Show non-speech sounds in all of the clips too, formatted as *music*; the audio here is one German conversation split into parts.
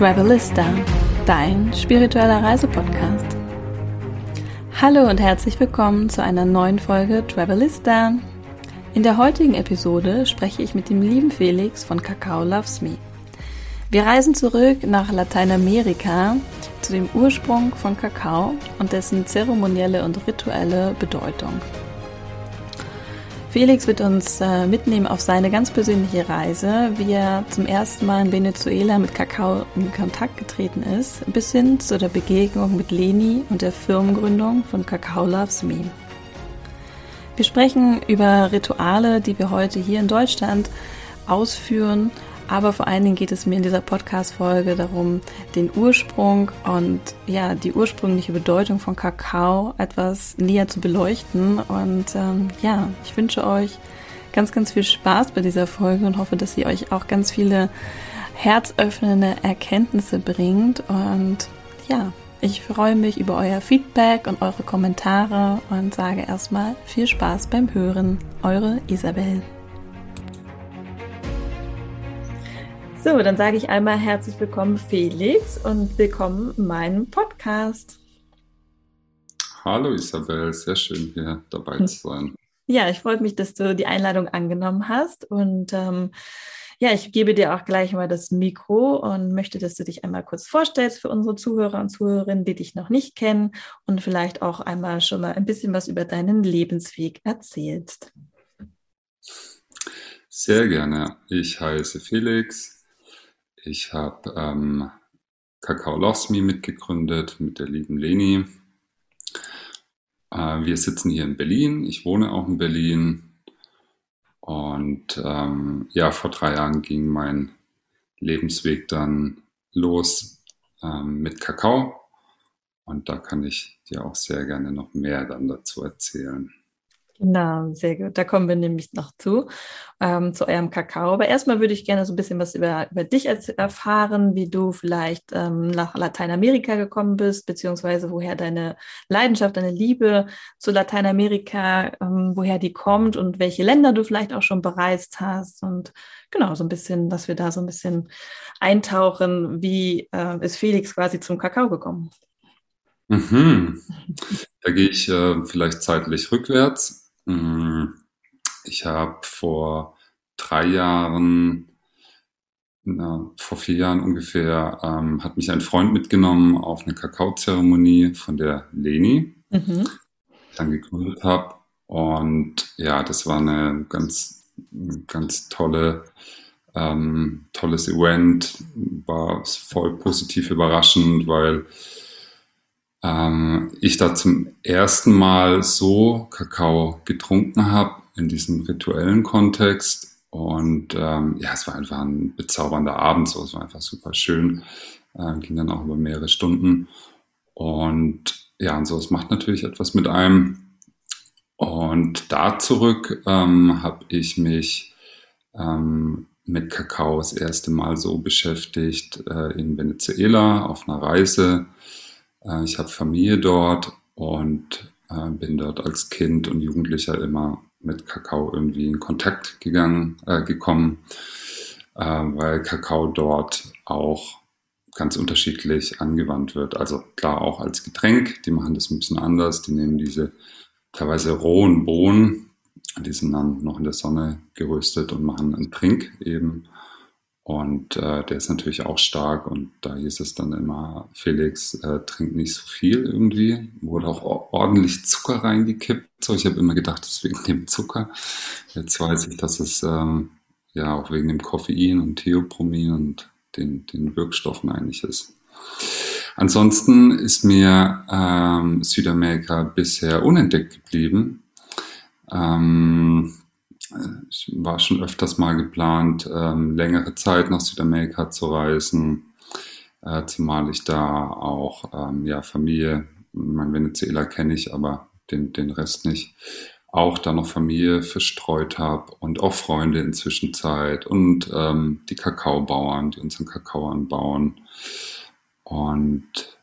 Travelista, dein spiritueller Reisepodcast. Hallo und herzlich willkommen zu einer neuen Folge Travelista. In der heutigen Episode spreche ich mit dem lieben Felix von Kakao Loves Me. Wir reisen zurück nach Lateinamerika zu dem Ursprung von Kakao und dessen zeremonielle und rituelle Bedeutung. Felix wird uns äh, mitnehmen auf seine ganz persönliche Reise, wie er zum ersten Mal in Venezuela mit Kakao in Kontakt getreten ist, bis hin zu der Begegnung mit Leni und der Firmengründung von Kakao Loves Me. Wir sprechen über Rituale, die wir heute hier in Deutschland ausführen aber vor allen Dingen geht es mir in dieser Podcast-Folge darum, den Ursprung und ja, die ursprüngliche Bedeutung von Kakao etwas näher zu beleuchten. Und ähm, ja, ich wünsche euch ganz, ganz viel Spaß bei dieser Folge und hoffe, dass sie euch auch ganz viele herzöffnende Erkenntnisse bringt. Und ja, ich freue mich über euer Feedback und eure Kommentare und sage erstmal viel Spaß beim Hören. Eure Isabel. So, dann sage ich einmal herzlich willkommen, Felix, und willkommen in meinem Podcast. Hallo Isabel, sehr schön hier dabei zu sein. *laughs* Ja, ich freue mich, dass du die Einladung angenommen hast und ähm, ja, ich gebe dir auch gleich mal das Mikro und möchte, dass du dich einmal kurz vorstellst für unsere Zuhörer und Zuhörerinnen, die dich noch nicht kennen und vielleicht auch einmal schon mal ein bisschen was über deinen Lebensweg erzählst. Sehr gerne. Ich heiße Felix, ich habe ähm, Kakao Loves Me mitgegründet mit der lieben Leni. Äh, wir sitzen hier in Berlin. Ich wohne auch in Berlin. Und ähm, ja, vor drei Jahren ging mein Lebensweg dann los ähm, mit Kakao. Und da kann ich dir auch sehr gerne noch mehr dann dazu erzählen. Genau, sehr gut. Da kommen wir nämlich noch zu, ähm, zu eurem Kakao. Aber erstmal würde ich gerne so ein bisschen was über, über dich erfahren, wie du vielleicht ähm, nach Lateinamerika gekommen bist, beziehungsweise woher deine Leidenschaft, deine Liebe zu Lateinamerika, ähm, woher die kommt und welche Länder du vielleicht auch schon bereist hast. Und genau, so ein bisschen, dass wir da so ein bisschen eintauchen, wie äh, ist Felix quasi zum Kakao gekommen? Mhm. Da gehe ich äh, vielleicht zeitlich rückwärts. Mm, ich habe vor drei Jahren, na, vor vier Jahren ungefähr, ähm, hat mich ein Freund mitgenommen auf eine Kakaozeremonie von der Leni, mhm. die ich dann gegründet habe. Und ja, das war eine ganz, ganz tolle, ähm, tolles Event, war voll positiv überraschend, weil ähm, ich da zum ersten Mal so Kakao getrunken habe in diesem rituellen Kontext. Und ähm, ja, es war einfach ein bezaubernder Abend, so es war einfach super schön. Ähm, ging dann auch über mehrere Stunden. Und ja, und so, es macht natürlich etwas mit einem. Und da zurück ähm, habe ich mich ähm, mit Kakao das erste Mal so beschäftigt äh, in Venezuela auf einer Reise äh, ich habe Familie dort und äh, bin dort als Kind und Jugendlicher immer mit Kakao irgendwie in Kontakt gegangen, äh, gekommen, äh, weil Kakao dort auch ganz unterschiedlich angewandt wird. Also klar auch als Getränk, die machen das ein bisschen anders, die nehmen diese teilweise rohen Bohnen, die sind dann noch in der Sonne geröstet und machen einen Trink eben und äh, der ist natürlich auch stark und da hieß es dann immer, Felix, äh, trink nicht so viel irgendwie. Wurde auch ordentlich Zucker reingekippt. So, ich habe immer gedacht, das ist wegen dem Zucker. Jetzt weiß ich, dass es ähm, ja auch wegen dem Koffein und Theopromin und den, den Wirkstoffen eigentlich ist. Ansonsten ist mir ähm, Südamerika bisher unentdeckt geblieben. Ähm, ich war schon öfters mal geplant, ähm, längere Zeit nach Südamerika zu reisen, äh, zumal ich da auch ähm, ja, Familie, mein Venezuela kenne ich, aber den, den Rest nicht, auch da noch Familie verstreut habe und auch Freunde in Zwischenzeit und ähm, die Kakaobauern, die unseren Kakao anbauen. Und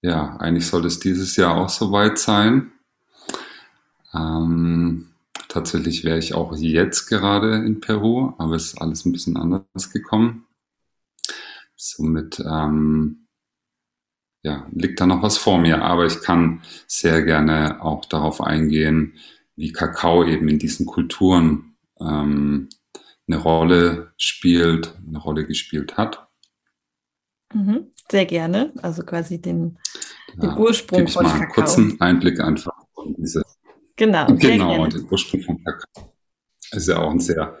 ja, eigentlich soll es dieses Jahr auch soweit sein. Ähm, Tatsächlich wäre ich auch jetzt gerade in Peru, aber es ist alles ein bisschen anders gekommen. somit ähm, ja, liegt da noch was vor mir, aber ich kann sehr gerne auch darauf eingehen, wie Kakao eben in diesen Kulturen ähm, eine Rolle spielt, eine Rolle gespielt hat. Mhm, sehr gerne, also quasi den, den Ursprung von mal Kakao. Einen kurzen Einblick einfach von diese. Genau, genau, den Ursprung von Kakao. Ist ja auch ein sehr,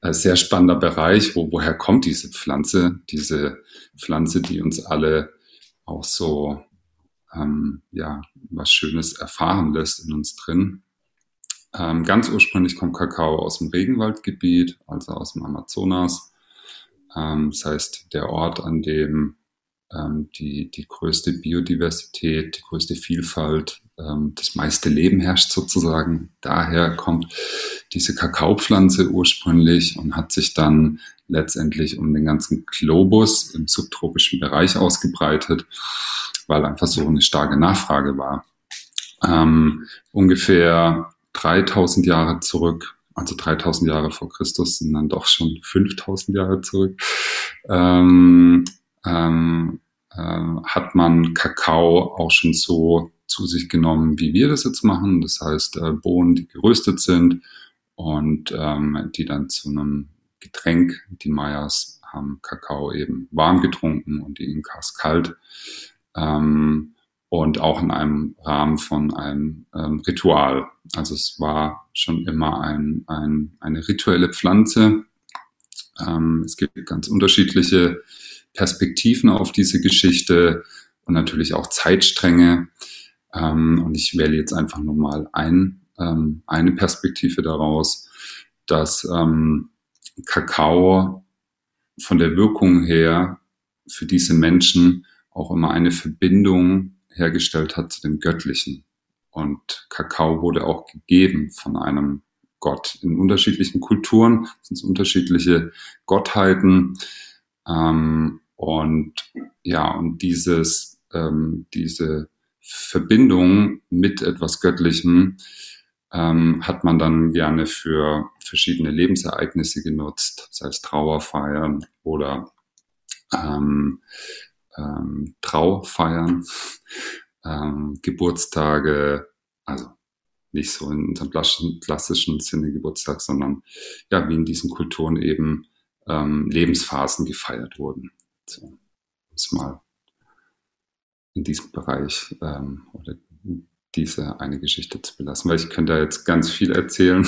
äh, sehr spannender Bereich, wo, woher kommt diese Pflanze, diese Pflanze, die uns alle auch so ähm, ja, was Schönes erfahren lässt in uns drin. Ähm, ganz ursprünglich kommt Kakao aus dem Regenwaldgebiet, also aus dem Amazonas. Ähm, das heißt, der Ort, an dem ähm, die, die größte Biodiversität, die größte Vielfalt, ähm, das meiste Leben herrscht sozusagen. Daher kommt diese Kakaopflanze ursprünglich und hat sich dann letztendlich um den ganzen Globus im subtropischen Bereich ausgebreitet, weil einfach so eine starke Nachfrage war. Ähm, ungefähr 3000 Jahre zurück, also 3000 Jahre vor Christus, sind dann doch schon 5000 Jahre zurück, ähm, ähm, äh, hat man Kakao auch schon so zu sich genommen, wie wir das jetzt machen. Das heißt, äh, Bohnen, die geröstet sind und ähm, die dann zu einem Getränk. Die Mayas haben Kakao eben warm getrunken und die Inkas kalt. Ähm, und auch in einem Rahmen von einem ähm, Ritual. Also es war schon immer ein, ein, eine rituelle Pflanze. Ähm, es gibt ganz unterschiedliche Perspektiven auf diese Geschichte und natürlich auch Zeitstränge. Ähm, und ich wähle jetzt einfach nur mal ein, ähm, eine Perspektive daraus, dass ähm, Kakao von der Wirkung her für diese Menschen auch immer eine Verbindung hergestellt hat zu dem Göttlichen. Und Kakao wurde auch gegeben von einem Gott. In unterschiedlichen Kulturen sind es unterschiedliche Gottheiten. Ähm, und ja, und dieses, ähm, diese Verbindung mit etwas Göttlichem ähm, hat man dann gerne für verschiedene Lebensereignisse genutzt, sei es Trauerfeiern oder ähm, ähm, Traufeiern, *laughs* ähm, Geburtstage, also nicht so in unserem klassischen Sinne Geburtstag, sondern ja, wie in diesen Kulturen eben ähm, Lebensphasen gefeiert wurden. So, ist mal in diesem Bereich ähm, oder diese eine Geschichte zu belassen, weil ich könnte da jetzt ganz viel erzählen.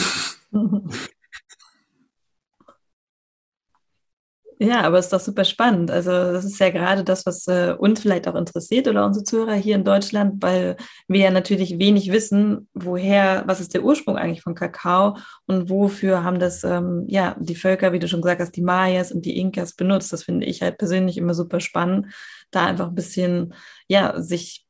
*laughs* Ja, aber es ist doch super spannend. Also das ist ja gerade das, was äh, uns vielleicht auch interessiert oder unsere Zuhörer hier in Deutschland, weil wir ja natürlich wenig wissen, woher, was ist der Ursprung eigentlich von Kakao und wofür haben das ähm, ja die Völker, wie du schon gesagt hast, die Mayas und die Inkas benutzt. Das finde ich halt persönlich immer super spannend, da einfach ein bisschen ja sich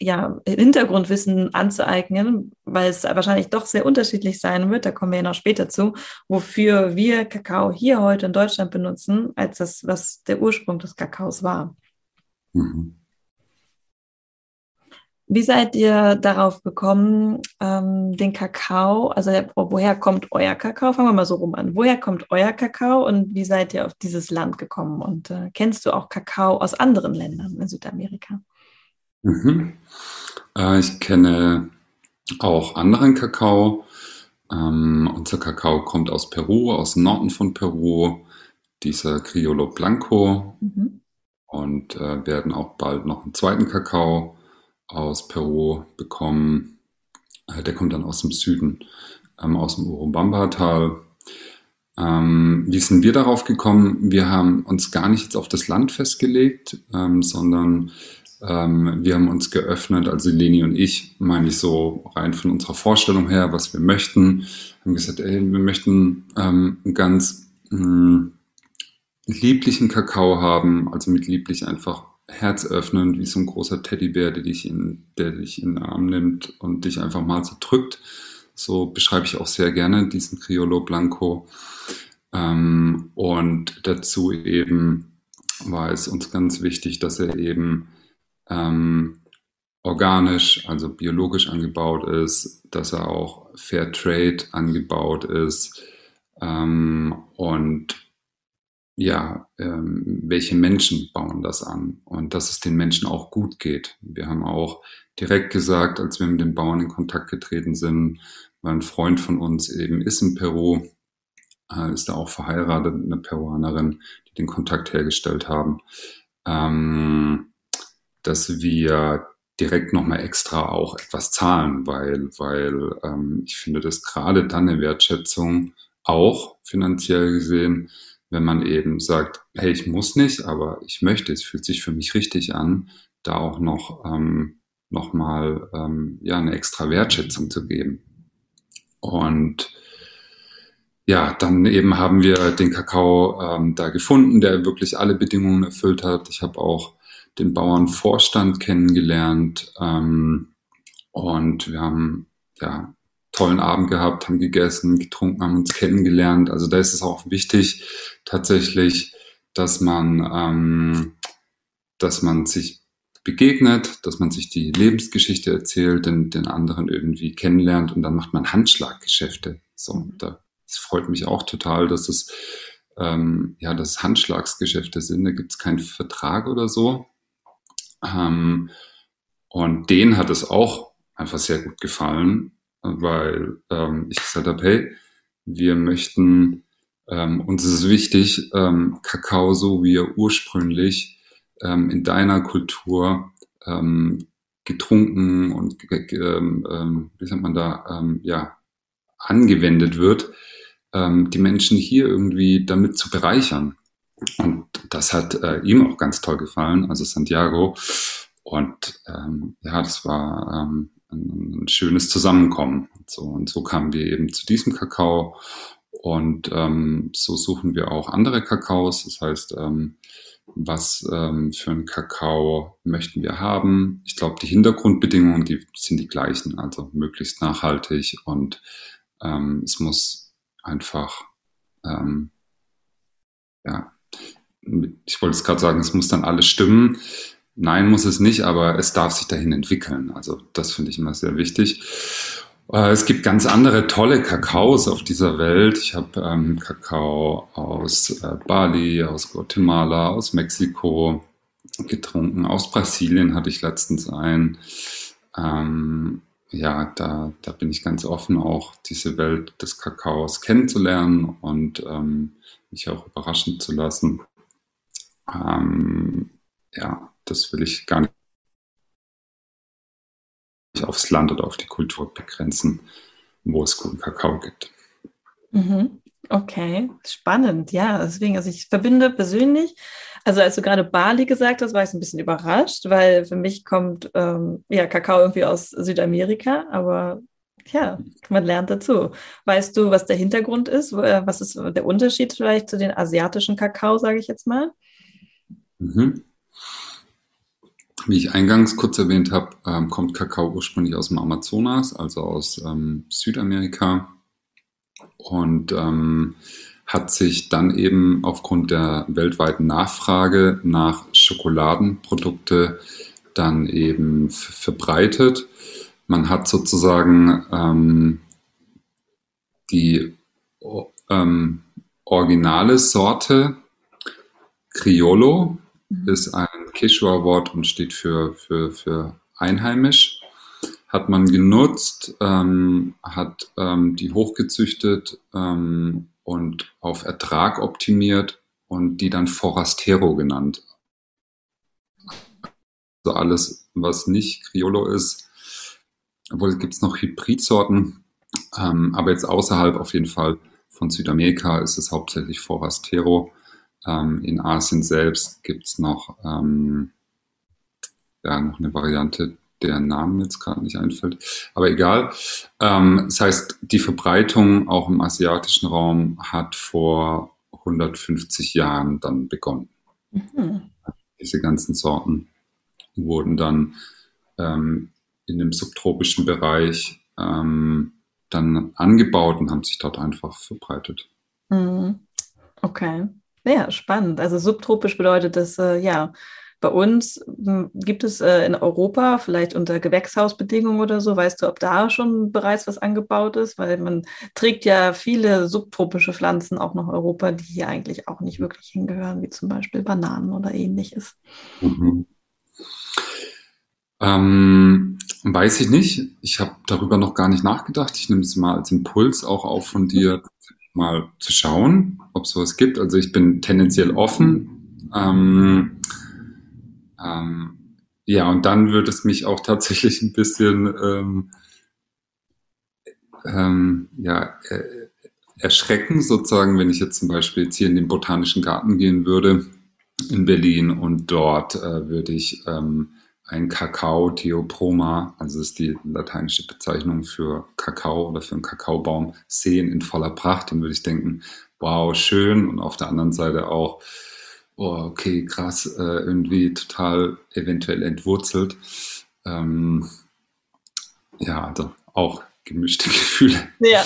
ja, Hintergrundwissen anzueignen, weil es wahrscheinlich doch sehr unterschiedlich sein wird, da kommen wir ja noch später zu, wofür wir Kakao hier heute in Deutschland benutzen, als das, was der Ursprung des Kakaos war. Mhm. Wie seid ihr darauf gekommen, ähm, den Kakao, also woher kommt euer Kakao? Fangen wir mal so rum an. Woher kommt euer Kakao und wie seid ihr auf dieses Land gekommen? Und äh, kennst du auch Kakao aus anderen Ländern in Südamerika? Mhm. Äh, ich kenne auch anderen Kakao. Ähm, unser Kakao kommt aus Peru, aus dem Norden von Peru, dieser Criollo Blanco. Mhm. Und äh, werden auch bald noch einen zweiten Kakao aus Peru bekommen. Äh, der kommt dann aus dem Süden, ähm, aus dem Urubamba-Tal. Ähm, wie sind wir darauf gekommen? Wir haben uns gar nicht jetzt auf das Land festgelegt, ähm, sondern ähm, wir haben uns geöffnet, also Leni und ich, meine ich so rein von unserer Vorstellung her, was wir möchten, haben gesagt, ey, wir möchten ähm, einen ganz mh, hm, lieblichen Kakao haben, also mit lieblich einfach herzöffnend, wie so ein großer Teddybär, der dich in, der dich in den Arm nimmt und dich einfach mal so drückt. So beschreibe ich auch sehr gerne diesen Criollo Blanco. Ähm, und dazu eben war es uns ganz wichtig, dass er eben ähm, organisch, also biologisch angebaut ist, dass er auch Fair Trade angebaut ist ähm, und ja, ähm, welche Menschen bauen das an und dass es den Menschen auch gut geht. Wir haben auch direkt gesagt, als wir mit den Bauern in Kontakt getreten sind, weil ein Freund von uns eben ist in Peru, äh, ist da auch verheiratet, eine Peruanerin, die den Kontakt hergestellt haben, ähm, dass wir direkt nochmal extra auch etwas zahlen, weil, weil ähm, ich finde das gerade dann eine Wertschätzung auch finanziell gesehen, wenn man eben sagt, hey, ich muss nicht, aber ich möchte, es fühlt sich für mich richtig an, da auch noch, ähm, noch mal ähm, ja, eine extra Wertschätzung zu geben. Und ja, dann eben haben wir den Kakao ähm, da gefunden, der wirklich alle Bedingungen erfüllt hat. Ich habe auch den Bauernvorstand kennengelernt ähm, und wir haben ja tollen Abend gehabt, haben gegessen, getrunken, haben uns kennengelernt. Also da ist es auch wichtig tatsächlich, dass man, ähm, dass man sich begegnet, dass man sich die Lebensgeschichte erzählt, den, den anderen irgendwie kennenlernt und dann macht man Handschlaggeschäfte. So, da, das freut mich auch total, dass es ähm, ja, dass Handschlagsgeschäfte sind. Da gibt es keinen Vertrag oder so. Ähm, und denen hat es auch einfach sehr gut gefallen weil ähm, ich gesagt habe, hey, wir möchten, ähm, ist es wichtig, ähm, Kakao so wie er ursprünglich ähm, in deiner Kultur ähm, getrunken und ähm, ähm, wie sagt man da, ja, angewendet wird, die Menschen hier irgendwie damit zu bereichern. Und das hat äh, ihm auch ganz toll gefallen, also Santiago. Und ja, das war ein, ein schönes Zusammenkommen. So, und so kamen wir eben zu diesem Kakao. Und ähm, so suchen wir auch andere Kakaos. Das heißt, ähm, was ähm, für einen Kakao möchten wir haben? Ich glaube, die Hintergrundbedingungen, die sind die gleichen, also möglichst nachhaltig und ähm, es muss einfach, ähm, ja, ich wollte es gerade sagen, es muss dann alles stimmen. Nein, muss es nicht, aber es darf sich dahin entwickeln. Also das finde ich immer sehr wichtig. Äh, es gibt ganz andere tolle Kakaos auf dieser Welt. Ich habe ähm, Kakao aus äh, Bali, aus Guatemala, aus Mexiko getrunken. Aus Brasilien hatte ich letztens einen. Ähm, ja, da, da bin ich ganz offen, auch diese Welt des Kakaos kennenzulernen und ähm, mich auch überraschen zu lassen. Ähm, ja, das will ich gar nicht aufs Land oder auf die Kultur begrenzen, wo es guten Kakao gibt. Mhm. Okay, spannend. Ja, deswegen, also ich verbinde persönlich, also als du gerade Bali gesagt hast, war ich ein bisschen überrascht, weil für mich kommt ähm, ja Kakao irgendwie aus Südamerika, aber ja, man lernt dazu. Weißt du, was der Hintergrund ist? Äh, was ist der Unterschied vielleicht zu den asiatischen Kakao, sage ich jetzt mal? Mhm. Wie ich eingangs kurz erwähnt habe, ähm, kommt Kakao ursprünglich aus dem Amazonas, also aus ähm, Südamerika und ähm, hat sich dann eben aufgrund der weltweiten Nachfrage nach Schokoladenprodukte dann eben verbreitet. Man hat sozusagen ähm, die ähm, originale Sorte Criollo, mhm. ist ein Quechua-Wort und steht für, für, für einheimisch. Hat man genutzt, ähm, hat ähm, die hochgezüchtet ähm, und auf Ertrag optimiert und die dann Forastero genannt. Also alles, was nicht Criollo ist, obwohl gibt es noch Hybridsorten, ähm, aber jetzt außerhalb auf jeden Fall von Südamerika ist es hauptsächlich Forastero. Ähm, in Asien selbst gibt es noch, ähm, ja, noch eine Variante, deren Namen jetzt gerade nicht einfällt. Aber egal. Ähm, das heißt, die Verbreitung auch im asiatischen Raum hat vor 150 Jahren dann begonnen. Mhm. Diese ganzen Sorten wurden dann ähm, in dem subtropischen Bereich ähm, dann angebaut und haben sich dort einfach verbreitet. Mhm. Okay. Ja, spannend. Also subtropisch bedeutet das, äh, ja, bei uns hm, gibt es äh, in Europa vielleicht unter Gewächshausbedingungen oder so, weißt du, ob da schon bereits was angebaut ist? Weil man trägt ja viele subtropische Pflanzen auch nach Europa, die hier eigentlich auch nicht wirklich hingehören, wie zum Beispiel Bananen oder ähnliches. Mhm. Ähm, weiß ich nicht. Ich habe darüber noch gar nicht nachgedacht. Ich nehme es mal als Impuls auch auf von dir, mal zu schauen, ob es sowas gibt. Also ich bin tendenziell offen. Ähm, ähm, ja, und dann würde es mich auch tatsächlich ein bisschen ähm, ähm, ja, äh, erschrecken, sozusagen, wenn ich jetzt zum Beispiel jetzt hier in den Botanischen Garten gehen würde in Berlin und dort äh, würde ich ähm, ein Kakao Theoproma, also ist die lateinische Bezeichnung für Kakao oder für einen Kakaobaum, sehen in voller Pracht, dann würde ich denken, wow, schön. Und auf der anderen Seite auch, oh, okay, krass, äh, irgendwie total eventuell entwurzelt. Ähm, ja, also auch gemischte *laughs* Gefühle. Ja,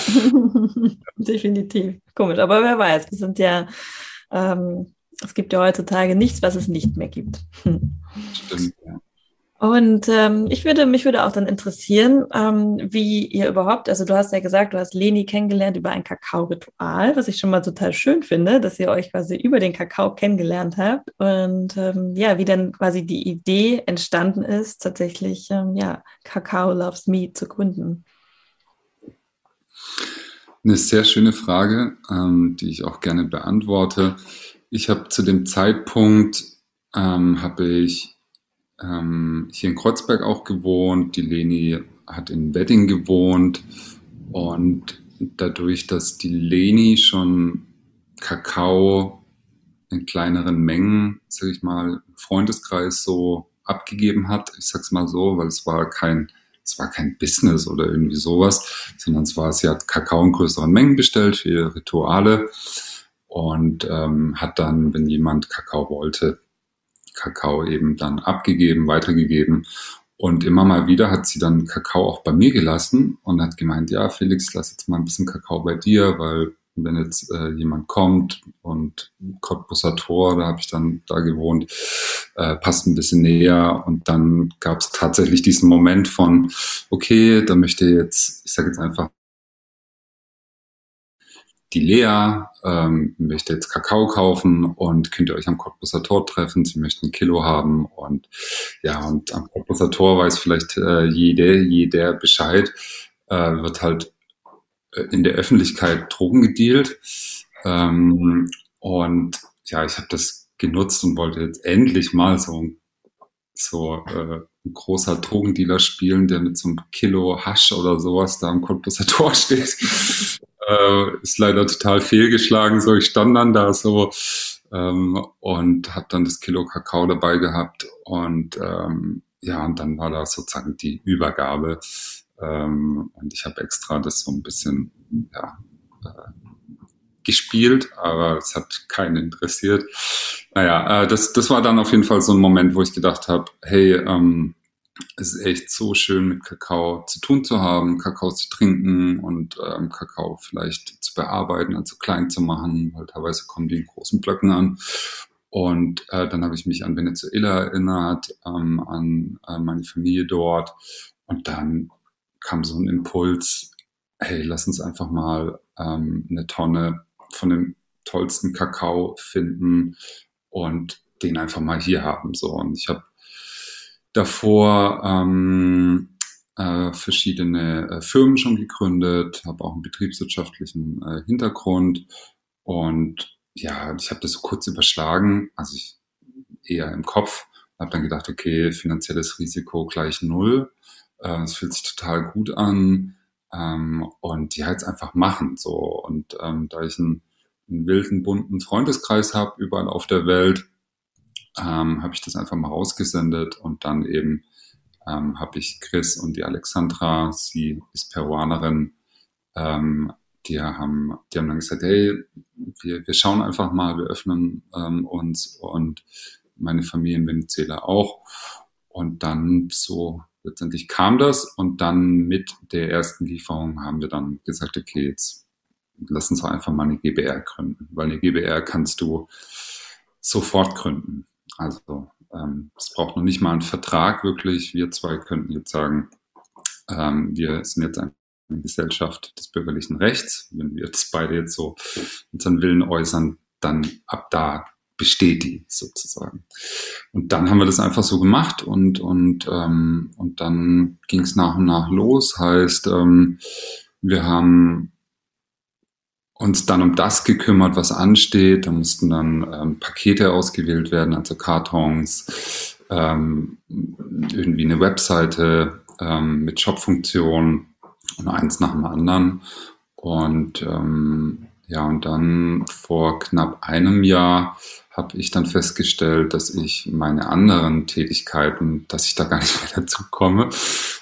*laughs* definitiv. Komisch, aber wer weiß, wir sind ja, ähm, es gibt ja heutzutage nichts, was es nicht mehr gibt. *laughs* Stimmt, ja. Und ähm, ich würde, mich würde auch dann interessieren, ähm, wie ihr überhaupt, also du hast ja gesagt, du hast Leni kennengelernt über ein Kakao-Ritual, was ich schon mal total schön finde, dass ihr euch quasi über den Kakao kennengelernt habt und ähm, ja, wie dann quasi die Idee entstanden ist, tatsächlich ähm, ja, Kakao Loves Me zu gründen. Eine sehr schöne Frage, ähm, die ich auch gerne beantworte. Ich habe zu dem Zeitpunkt ähm, habe ich ähm, hier in Kreuzberg auch gewohnt. Die Leni hat in Wedding gewohnt. Und dadurch, dass die Leni schon Kakao in kleineren Mengen, sag ich mal, Freundeskreis so abgegeben hat, ich sag's mal so, weil es war kein, es war kein Business oder irgendwie sowas, sondern es war, sie hat Kakao in größeren Mengen bestellt für ihre Rituale und ähm, hat dann, wenn jemand Kakao wollte, Kakao eben dann abgegeben, weitergegeben. Und immer mal wieder hat sie dann Kakao auch bei mir gelassen und hat gemeint, ja, Felix, lass jetzt mal ein bisschen Kakao bei dir, weil wenn jetzt äh, jemand kommt und Cottbusser Tor, da habe ich dann da gewohnt, äh, passt ein bisschen näher und dann gab es tatsächlich diesen Moment von, okay, da möchte jetzt, ich sage jetzt einfach die Lea ähm, möchte jetzt Kakao kaufen und könnt ihr euch am Cottbusser Tor treffen. Sie möchten ein Kilo haben und ja, und am Cottbusser Tor weiß vielleicht äh, jede, jeder Bescheid, äh, wird halt äh, in der Öffentlichkeit Drogen gedealt. Ähm, und ja, ich habe das genutzt und wollte jetzt endlich mal so, so äh, ein großer Drogendealer spielen, der mit so einem Kilo Hasch oder sowas da am Cottbusser Tor *laughs* steht. Äh, ist leider total fehlgeschlagen. So, ich stand dann da so ähm, und habe dann das Kilo Kakao dabei gehabt und ähm, ja, und dann war da sozusagen die Übergabe ähm, und ich habe extra das so ein bisschen ja, äh, gespielt, aber es hat keinen interessiert. Naja, äh, das, das war dann auf jeden Fall so ein Moment, wo ich gedacht habe, hey, ähm, es ist echt so schön, mit Kakao zu tun zu haben, Kakao zu trinken und ähm, Kakao vielleicht zu bearbeiten, also klein zu machen, weil teilweise kommen die in großen Blöcken an. Und äh, dann habe ich mich an Venezuela erinnert, ähm, an äh, meine Familie dort. Und dann kam so ein Impuls, hey, lass uns einfach mal ähm, eine Tonne von dem tollsten Kakao finden und den einfach mal hier haben. So. Und ich habe davor ähm, äh, verschiedene äh, Firmen schon gegründet, habe auch einen betriebswirtschaftlichen äh, Hintergrund. Und ja, ich habe das so kurz überschlagen, also ich eher im Kopf, habe dann gedacht, okay, finanzielles Risiko gleich null, äh, es fühlt sich total gut an ähm, und ja, jetzt einfach machen so. Und ähm, da ich einen, einen wilden, bunten Freundeskreis habe überall auf der Welt, ähm, habe ich das einfach mal rausgesendet und dann eben ähm, habe ich Chris und die Alexandra, sie ist Peruanerin, ähm, die haben, die haben dann gesagt, hey, wir, wir schauen einfach mal, wir öffnen ähm, uns und meine Familie in Venezuela auch. Und dann so letztendlich kam das und dann mit der ersten Lieferung haben wir dann gesagt, okay, jetzt lass uns einfach mal eine GBR gründen, weil eine GBR kannst du sofort gründen. Also ähm, es braucht noch nicht mal einen Vertrag wirklich. Wir zwei könnten jetzt sagen, ähm, wir sind jetzt eine Gesellschaft des bürgerlichen Rechts. Wenn wir jetzt beide jetzt so unseren Willen äußern, dann ab da besteht die sozusagen. Und dann haben wir das einfach so gemacht und, und, ähm, und dann ging es nach und nach los. Heißt, ähm, wir haben uns dann um das gekümmert, was ansteht. Da mussten dann ähm, Pakete ausgewählt werden, also Kartons, ähm, irgendwie eine Webseite ähm, mit Shop-Funktion und eins nach dem anderen. Und ähm, ja, und dann vor knapp einem Jahr habe ich dann festgestellt, dass ich meine anderen Tätigkeiten, dass ich da gar nicht *laughs* mehr dazu komme.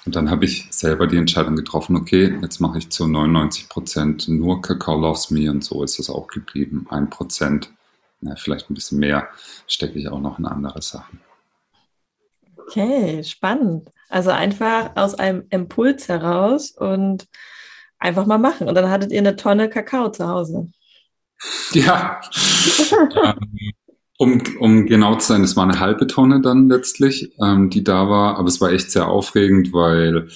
Und dann habe ich selber die Entscheidung getroffen, okay, jetzt mache ich zu 99 Prozent nur Kakao Loves Me und so ist es auch geblieben. Ein Prozent, na, vielleicht ein bisschen mehr, stecke ich auch noch in andere Sachen. Okay, spannend. Also einfach aus einem Impuls heraus und einfach mal machen. Und dann hattet ihr eine Tonne Kakao zu Hause. Ja, *laughs* ähm, um, um genau zu sein, es war eine halbe Tonne dann letztlich, ähm, die da war, aber es war echt sehr aufregend, weil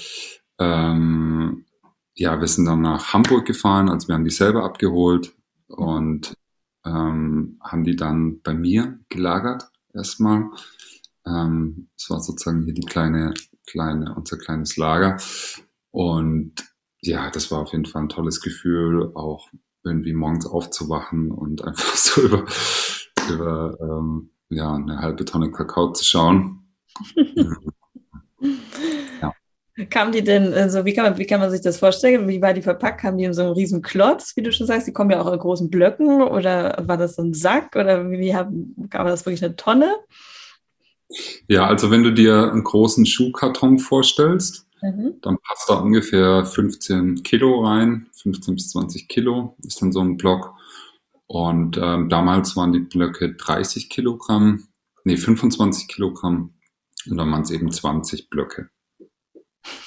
ähm, ja, wir sind dann nach Hamburg gefahren, also wir haben die selber abgeholt und ähm, haben die dann bei mir gelagert erstmal. Ähm, es war sozusagen hier die kleine, kleine, unser kleines Lager. Und ja, das war auf jeden Fall ein tolles Gefühl, auch irgendwie morgens aufzuwachen und *laughs* einfach so über, über ähm, ja, eine halbe Tonne Kakao zu schauen. *laughs* ja. Kamen die denn, also wie kann, man, wie kann man sich das vorstellen? Wie war die verpackt? Kamen die in so einem riesen Klotz, wie du schon sagst? Die kommen ja auch in großen Blöcken oder war das so ein Sack oder wie, haben, war das wirklich eine Tonne? Ja, also wenn du dir einen großen Schuhkarton vorstellst, Mhm. Dann passt da ungefähr 15 Kilo rein, 15 bis 20 Kilo ist dann so ein Block. Und ähm, damals waren die Blöcke 30 Kilogramm, nee, 25 Kilogramm und dann waren es eben 20 Blöcke.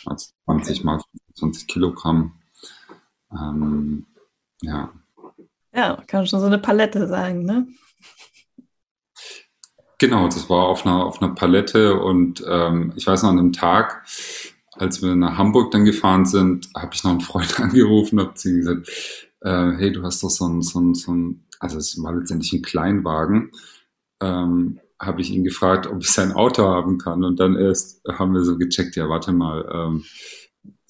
Also 20 okay. mal 25 Kilogramm. Ähm, ja. Ja, kann schon so eine Palette sagen, ne? Genau, das war auf einer, auf einer Palette und ähm, ich weiß noch an einem Tag, als wir nach Hamburg dann gefahren sind, habe ich noch einen Freund *laughs* angerufen habe zu ihm gesagt, äh, hey, du hast doch so ein, so ein, so ein, also es war letztendlich ein Kleinwagen, ähm, habe ich ihn gefragt, ob ich sein Auto haben kann. Und dann erst haben wir so gecheckt, ja, warte mal, ähm,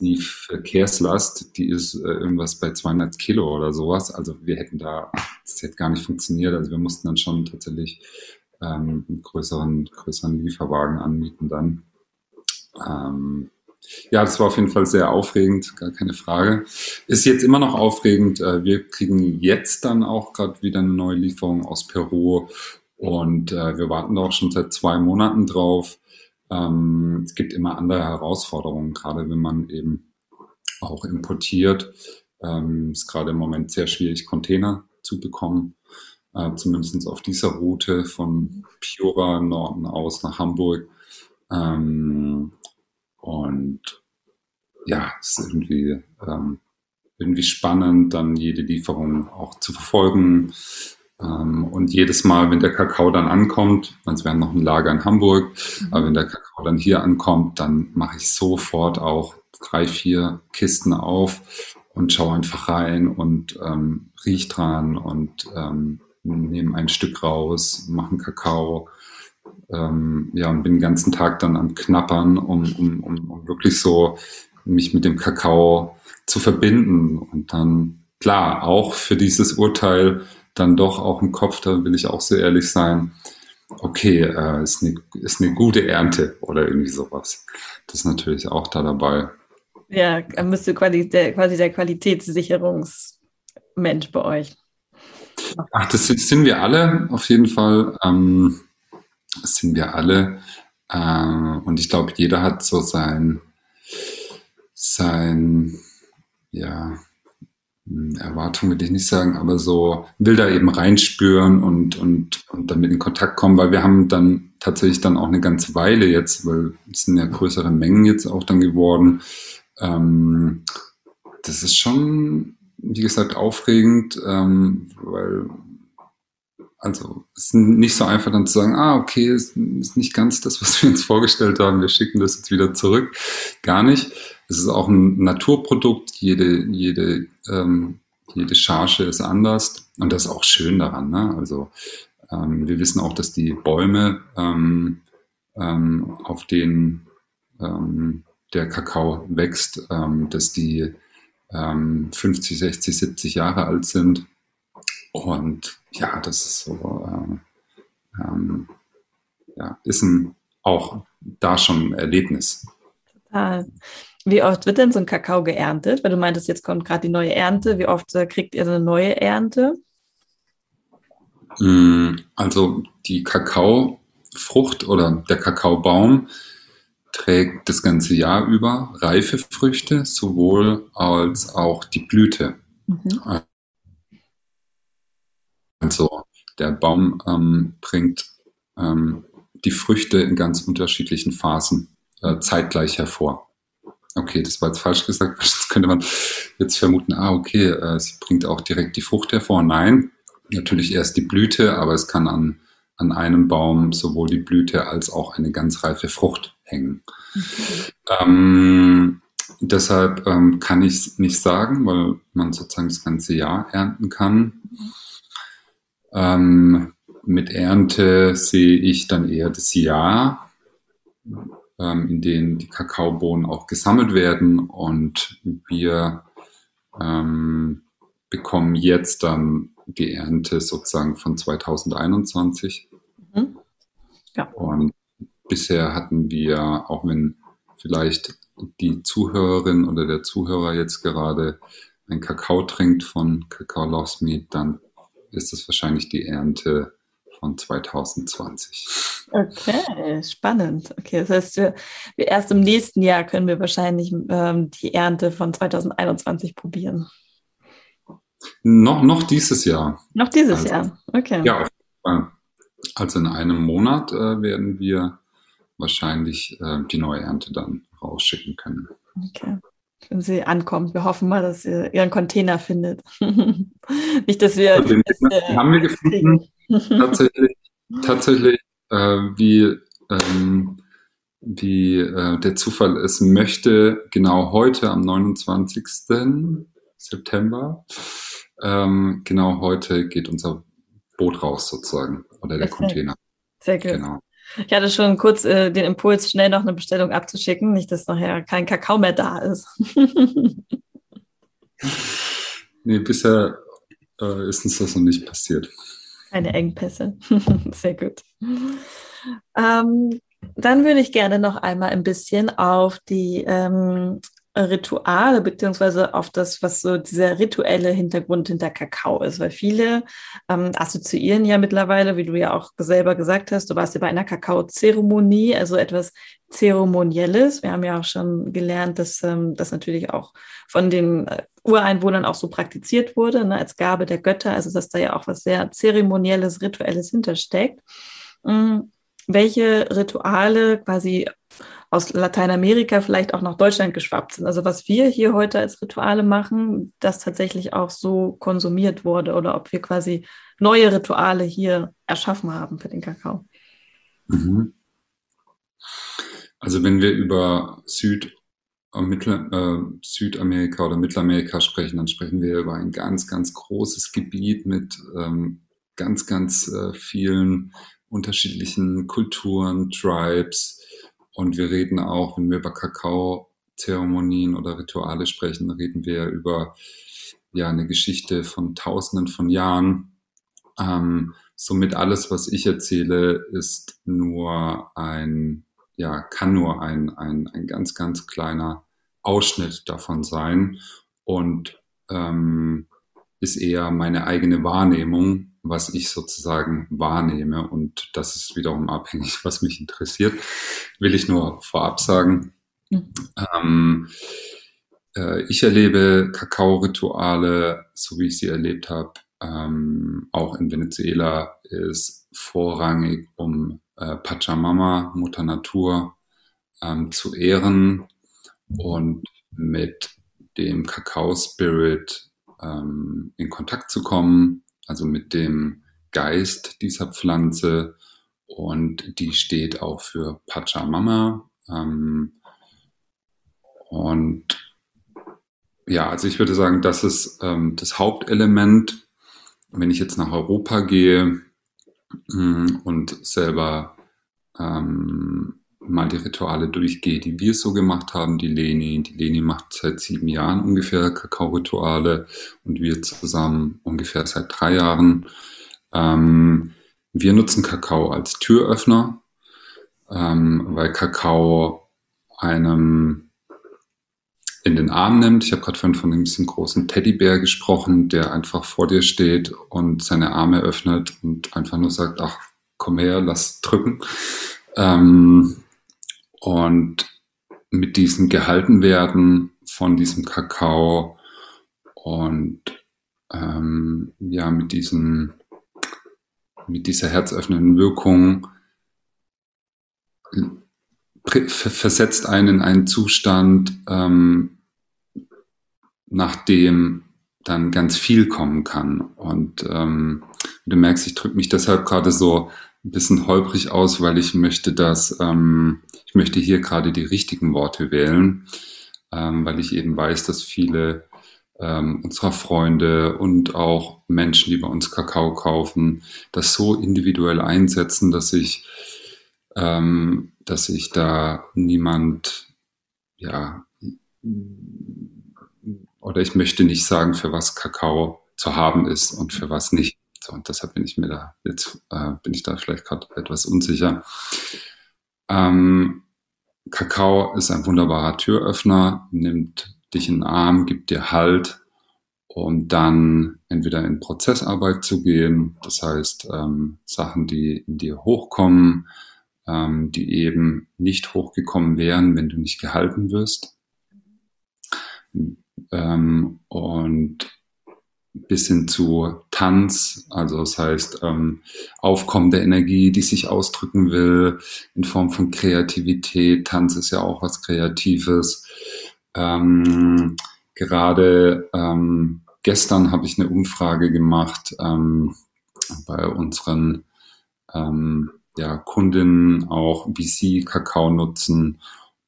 die Verkehrslast, die ist äh, irgendwas bei 200 Kilo oder sowas. Also wir hätten da, das hätte gar nicht funktioniert. Also wir mussten dann schon tatsächlich ähm, einen größeren, größeren Lieferwagen anmieten dann. Ähm, ja, das war auf jeden Fall sehr aufregend, gar keine Frage. Ist jetzt immer noch aufregend. Äh, wir kriegen jetzt dann auch gerade wieder eine neue Lieferung aus Peru und äh, wir warten auch schon seit zwei Monaten drauf. Ähm, es gibt immer andere Herausforderungen, gerade wenn man eben auch importiert. Ähm, ist gerade im Moment sehr schwierig, Container zu bekommen. Äh, zumindest auf dieser Route von Piura im Norden aus nach Hamburg. Ähm, und ja, es ist irgendwie, ähm, irgendwie spannend, dann jede Lieferung auch zu verfolgen. Ähm, und jedes Mal, wenn der Kakao dann ankommt, also wir haben noch ein Lager in Hamburg, mhm. aber wenn der Kakao dann hier ankommt, dann mache ich sofort auch drei, vier Kisten auf und schaue einfach rein und ähm, riech dran und ähm, nehme ein Stück raus, mache einen Kakao ähm, ja, und bin den ganzen Tag dann am Knappern, um, um, um, um wirklich so mich mit dem Kakao zu verbinden und dann klar auch für dieses Urteil dann doch auch im Kopf, da will ich auch sehr ehrlich sein, okay, äh, ist, eine, ist eine gute Ernte oder irgendwie sowas. Das ist natürlich auch da dabei. Ja, dann bist du quasi der, quasi der Qualitätssicherungsmensch bei euch. Ach, das sind wir alle auf jeden Fall. Ähm, sind wir alle. Äh, und ich glaube, jeder hat so sein, sein, ja, hm, Erwartung will ich nicht sagen, aber so will da eben reinspüren und, und, und damit in Kontakt kommen, weil wir haben dann tatsächlich dann auch eine ganze Weile jetzt, weil es sind ja größere Mengen jetzt auch dann geworden. Ähm, das ist schon, wie gesagt, aufregend, ähm, weil also es ist nicht so einfach dann zu sagen, ah, okay, es ist nicht ganz das, was wir uns vorgestellt haben, wir schicken das jetzt wieder zurück. Gar nicht. Es ist auch ein Naturprodukt, jede, jede, ähm, jede Charge ist anders und das ist auch schön daran. Ne? Also ähm, wir wissen auch, dass die Bäume, ähm, ähm, auf denen ähm, der Kakao wächst, ähm, dass die 50, 60, 70 Jahre alt sind. Und ja, das ist so, äh, ähm, ja, ist ein, auch da schon ein Erlebnis. Total. Wie oft wird denn so ein Kakao geerntet? Weil du meintest, jetzt kommt gerade die neue Ernte. Wie oft äh, kriegt ihr eine neue Ernte? Mm, also die Kakaofrucht oder der Kakaobaum trägt das ganze Jahr über reife Früchte, sowohl als auch die Blüte. Mhm. Also der Baum ähm, bringt ähm, die Früchte in ganz unterschiedlichen Phasen äh, zeitgleich hervor. Okay, das war jetzt falsch gesagt. *laughs* Das könnte man jetzt vermuten, ah, okay, äh, sie bringt auch direkt die Frucht hervor. Nein, natürlich erst die Blüte, aber es kann an, an einem Baum sowohl die Blüte als auch eine ganz reife Frucht hängen. Mhm. Ähm, deshalb ähm, kann ich es nicht sagen, weil man sozusagen das ganze Jahr ernten kann. Ähm, mit Ernte sehe ich dann eher das Jahr, ähm, in dem die Kakaobohnen auch gesammelt werden und wir ähm, bekommen jetzt dann die Ernte sozusagen von 2021. Mhm. Ja. Und bisher hatten wir, auch wenn vielleicht die Zuhörerin oder der Zuhörer jetzt gerade ein Kakao trinkt von Kakao Loves Me, dann ist es wahrscheinlich die Ernte von 2020. Okay, spannend. Okay, das heißt, wir, wir erst im nächsten Jahr können wir wahrscheinlich ähm, die Ernte von 2021 probieren. Noch, noch dieses Jahr. Noch dieses also, Jahr, okay. Ja, also in einem Monat äh, werden wir wahrscheinlich äh, die neue Ernte dann rausschicken können. Okay. Wenn sie ankommt. Wir hoffen mal, dass ihr ihren Container findet. *laughs* Nicht, dass wir. Also den, das, äh, haben wir gefunden. *laughs* tatsächlich, tatsächlich äh, wie, ähm, wie äh, der Zufall es möchte, genau heute am 29. September ähm, genau heute geht unser Boot raus sozusagen oder der. Container. Sehr gut. Genau. Ich hatte schon kurz äh, den Impuls, schnell noch eine Bestellung abzuschicken, nicht, dass nachher kein Kakao mehr da ist. *laughs* nee, bisher äh, ist uns das noch nicht passiert. Keine Engpässe. *laughs* Sehr gut. Ähm, dann würde ich gerne noch einmal ein bisschen auf die ähm, Rituale beziehungsweise auf das, was so dieser rituelle Hintergrund hinter Kakao ist, weil viele ähm, assoziieren ja mittlerweile, wie du ja auch selber gesagt hast, du warst ja bei einer Kakao-Zeremonie, also etwas Zeremonielles. Wir haben ja auch schon gelernt, dass ähm, das natürlich auch von den äh, Ureinwohnern auch so praktiziert wurde, ne, als Gabe der Götter, also dass da ja auch was sehr Zeremonielles, Rituelles hintersteckt. Mhm. Welche Rituale quasi aus Lateinamerika vielleicht auch nach Deutschland geschwappt sind. Also was wir hier heute als Rituale machen, das tatsächlich auch so konsumiert wurde oder ob wir quasi neue Rituale hier erschaffen haben für den Kakao. Mhm. Also wenn wir über Süd äh, äh, Südamerika oder Mittelamerika sprechen, dann sprechen wir über ein ganz, ganz großes Gebiet mit ähm, ganz, ganz äh, vielen unterschiedlichen Kulturen, Tribes, und wir reden auch, wenn wir über Kakao-Zeremonien oder Rituale sprechen, reden wir über ja eine Geschichte von Tausenden von Jahren. Ähm, somit alles, was ich erzähle, ist nur ein, ja, kann nur ein, ein, ein ganz, ganz kleiner Ausschnitt davon sein und ähm, ist eher meine eigene Wahrnehmung was ich sozusagen wahrnehme. Und das ist wiederum abhängig, was mich interessiert. Will ich nur vorab sagen. Mhm. Ähm, äh, ich erlebe Kakao-Rituale, so wie ich sie erlebt habe, ähm, auch in Venezuela, ist vorrangig, um äh, Pachamama, Mutter Natur, ähm, zu ehren und mit dem Kakao-Spirit ähm, in Kontakt zu kommen also mit dem Geist dieser Pflanze und die steht auch für Pachamama. Ähm, und ja, also ich würde sagen, das ist ähm, das Hauptelement. Wenn ich jetzt nach Europa gehe mm, und selber ähm, mal die Rituale durchgehe, die wir so gemacht haben, die Leni. Die Leni macht seit sieben Jahren ungefähr Kakao-Rituale und wir zusammen ungefähr seit drei Jahren. Ähm, wir nutzen Kakao als Türöffner, ähm, weil Kakao einem in den Arm nimmt. Ich habe gerade vorhin von einem großen Teddybär gesprochen, der einfach vor dir steht und seine Arme öffnet und einfach nur sagt, ach, komm her, lass drücken. Ähm, und mit diesem gehalten werden von diesem Kakao und ähm, ja, mit diesem, mit dieser herzöffnenden Wirkung versetzt einen in einen Zustand, ähm, nachdem dann ganz viel kommen kann. Und ähm, du merkst, ich drücke mich deshalb gerade so ein bisschen holprig aus, weil ich möchte, dass ähm, ich möchte hier gerade die richtigen Worte wählen, ähm, weil ich eben weiß, dass viele ähm, unserer Freunde und auch Menschen, die bei uns Kakao kaufen, das so individuell einsetzen, dass ich, ähm, dass ich da niemand, ja, oder ich möchte nicht sagen, für was Kakao zu haben ist und für was nicht. So, und deshalb bin ich mir da jetzt, äh, bin ich da vielleicht gerade etwas unsicher. Ähm, Kakao ist ein wunderbarer Türöffner, nimmt dich in den Arm, gibt dir Halt, um dann entweder in Prozessarbeit zu gehen, das heißt ähm, Sachen, die in dir hochkommen, ähm, die eben nicht hochgekommen wären, wenn du nicht gehalten wirst. Ähm, und bis hin zu Tanz, also das heißt ähm, Aufkommen der Energie, die sich ausdrücken will in Form von Kreativität. Tanz ist ja auch was Kreatives. Ähm, gerade ähm, gestern habe ich eine Umfrage gemacht ähm, bei unseren ähm, ja, Kundinnen auch, wie sie Kakao nutzen.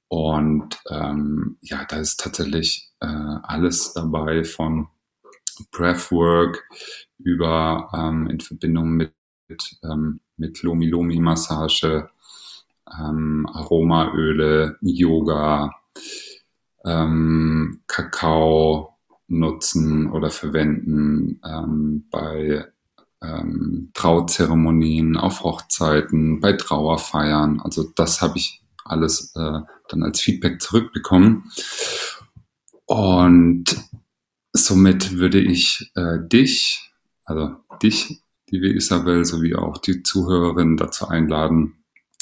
Und ähm, ja, da ist tatsächlich äh, alles dabei von Breathwork über ähm, in Verbindung mit, ähm, mit Lomi-Lomi-Massage, ähm, Aromaöle, Yoga, ähm, Kakao nutzen oder verwenden ähm, bei ähm, Trauzeremonien, auf Hochzeiten, bei Trauerfeiern. Also das habe ich alles äh, dann als Feedback zurückbekommen. Und Somit würde ich äh, dich, also dich, liebe Isabel, sowie auch die Zuhörerinnen dazu einladen,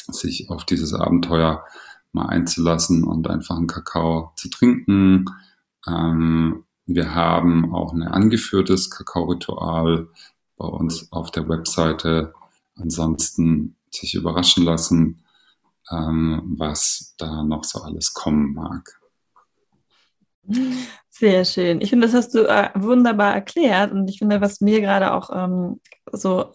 sich auf dieses Abenteuer mal einzulassen und einfach einen Kakao zu trinken. Ähm, wir haben auch ein angeführtes Kakao-Ritual bei uns auf der Webseite. Ansonsten sich überraschen lassen, ähm, was da noch so alles kommen mag. Sehr schön. Ich finde, das hast du äh, wunderbar erklärt und ich finde, was mir gerade auch ähm, so,